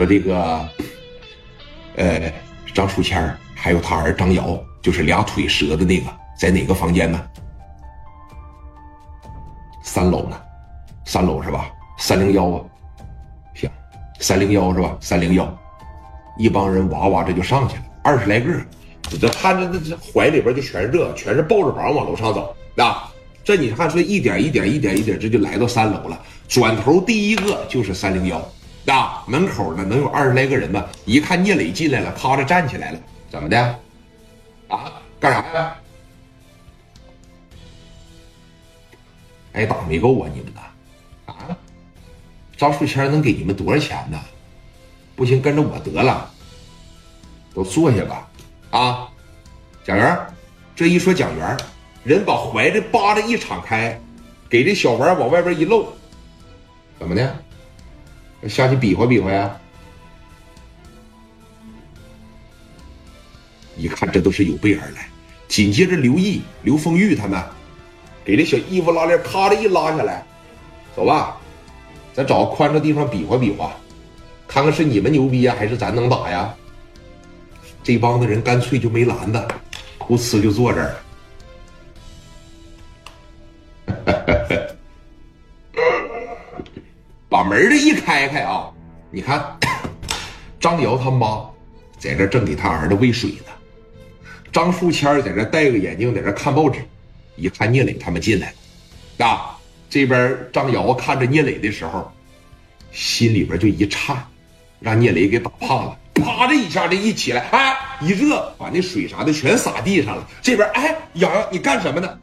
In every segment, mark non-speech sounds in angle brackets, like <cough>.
说这个，呃，张书谦还有他儿张瑶，就是俩腿折的那个，在哪个房间呢？三楼呢？三楼是吧？三零幺啊，行，三零幺是吧？三零幺，一帮人哇哇这就上去了，二十来个。这看着这这怀里边就全是这，全是抱着膀往楼上走啊！这你看，说一点一点一点一点，这就来到三楼了。转头第一个就是三零幺啊，门口呢能有二十来个人吧？一看聂磊进来了，咔着站起来了，怎么的？啊，干啥呀？挨打没够啊，你们呢？啊？张树谦能给你们多少钱呢？不行，跟着我得了，都坐下吧。啊，蒋元，这一说蒋元，人把怀的扒着一敞开，给这小玩往外边一露，怎么的？下去比划比划呀？一看这都是有备而来。紧接着刘毅、刘丰玉他们，给这小衣服拉链咔的一拉下来，走吧，咱找个宽敞地方比划比划，看看是你们牛逼呀，还是咱能打呀？这帮子人干脆就没拦的，胡呲就坐这儿了。门儿一开开啊，你看 <coughs> 张瑶他妈在这正给他儿子喂水呢，张树谦在这戴个眼镜在这看报纸，一看聂磊他们进来了，啊，这边张瑶看着聂磊的时候，心里边就一颤，让聂磊给打怕了。啪的一下，这一起来，哎，一热，把那水啥的全洒地上了。这边，哎，洋洋，你干什么呢？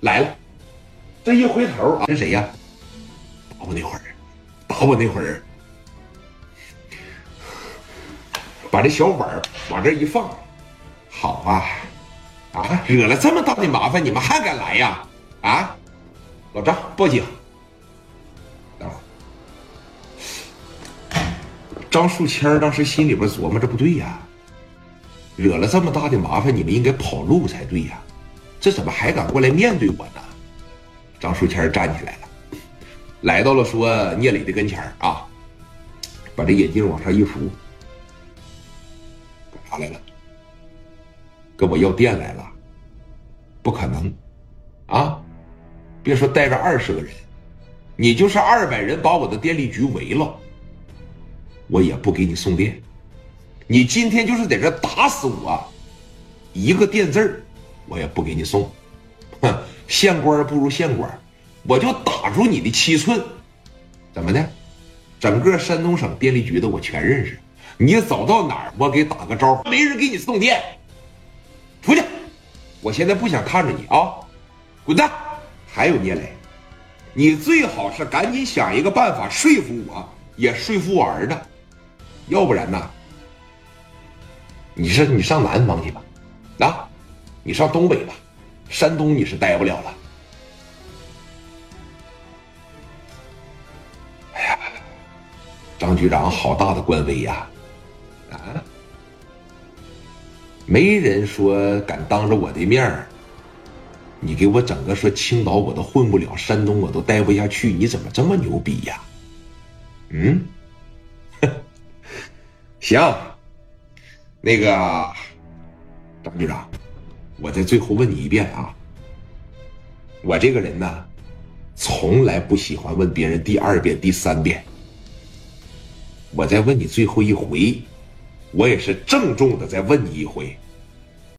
来了，这一回头啊，这谁呀？我那会儿，打我那会儿，把这小碗往这一放，好啊，啊，惹了这么大的麻烦，你们还敢来呀？啊，老张，报警。张树谦当时心里边琢磨：这不对呀，惹了这么大的麻烦，你们应该跑路才对呀，这怎么还敢过来面对我呢？张树谦站起来了，来到了说聂磊的跟前啊，把这眼镜往上一扶，干啥来了？跟我要电来了？不可能，啊，别说带着二十个人，你就是二百人把我的电力局围了。我也不给你送电，你今天就是在这打死我，一个电字我也不给你送。哼，县官不如县官，我就打住你的七寸。怎么的？整个山东省电力局的我全认识，你走到哪儿我给打个招呼，没人给你送电。出去！我现在不想看着你啊，滚蛋！还有聂磊，你最好是赶紧想一个办法说服我，也说服我儿子。要不然呢？你是你上南方去吧，啊，你上东北吧，山东你是待不了了。张局长好大的官威呀！啊，没人说敢当着我的面儿，你给我整个说青岛我都混不了，山东我都待不下去，你怎么这么牛逼呀？嗯。<laughs> 行，那个张局长，我再最后问你一遍啊。我这个人呢，从来不喜欢问别人第二遍、第三遍。我再问你最后一回，我也是郑重的再问你一回。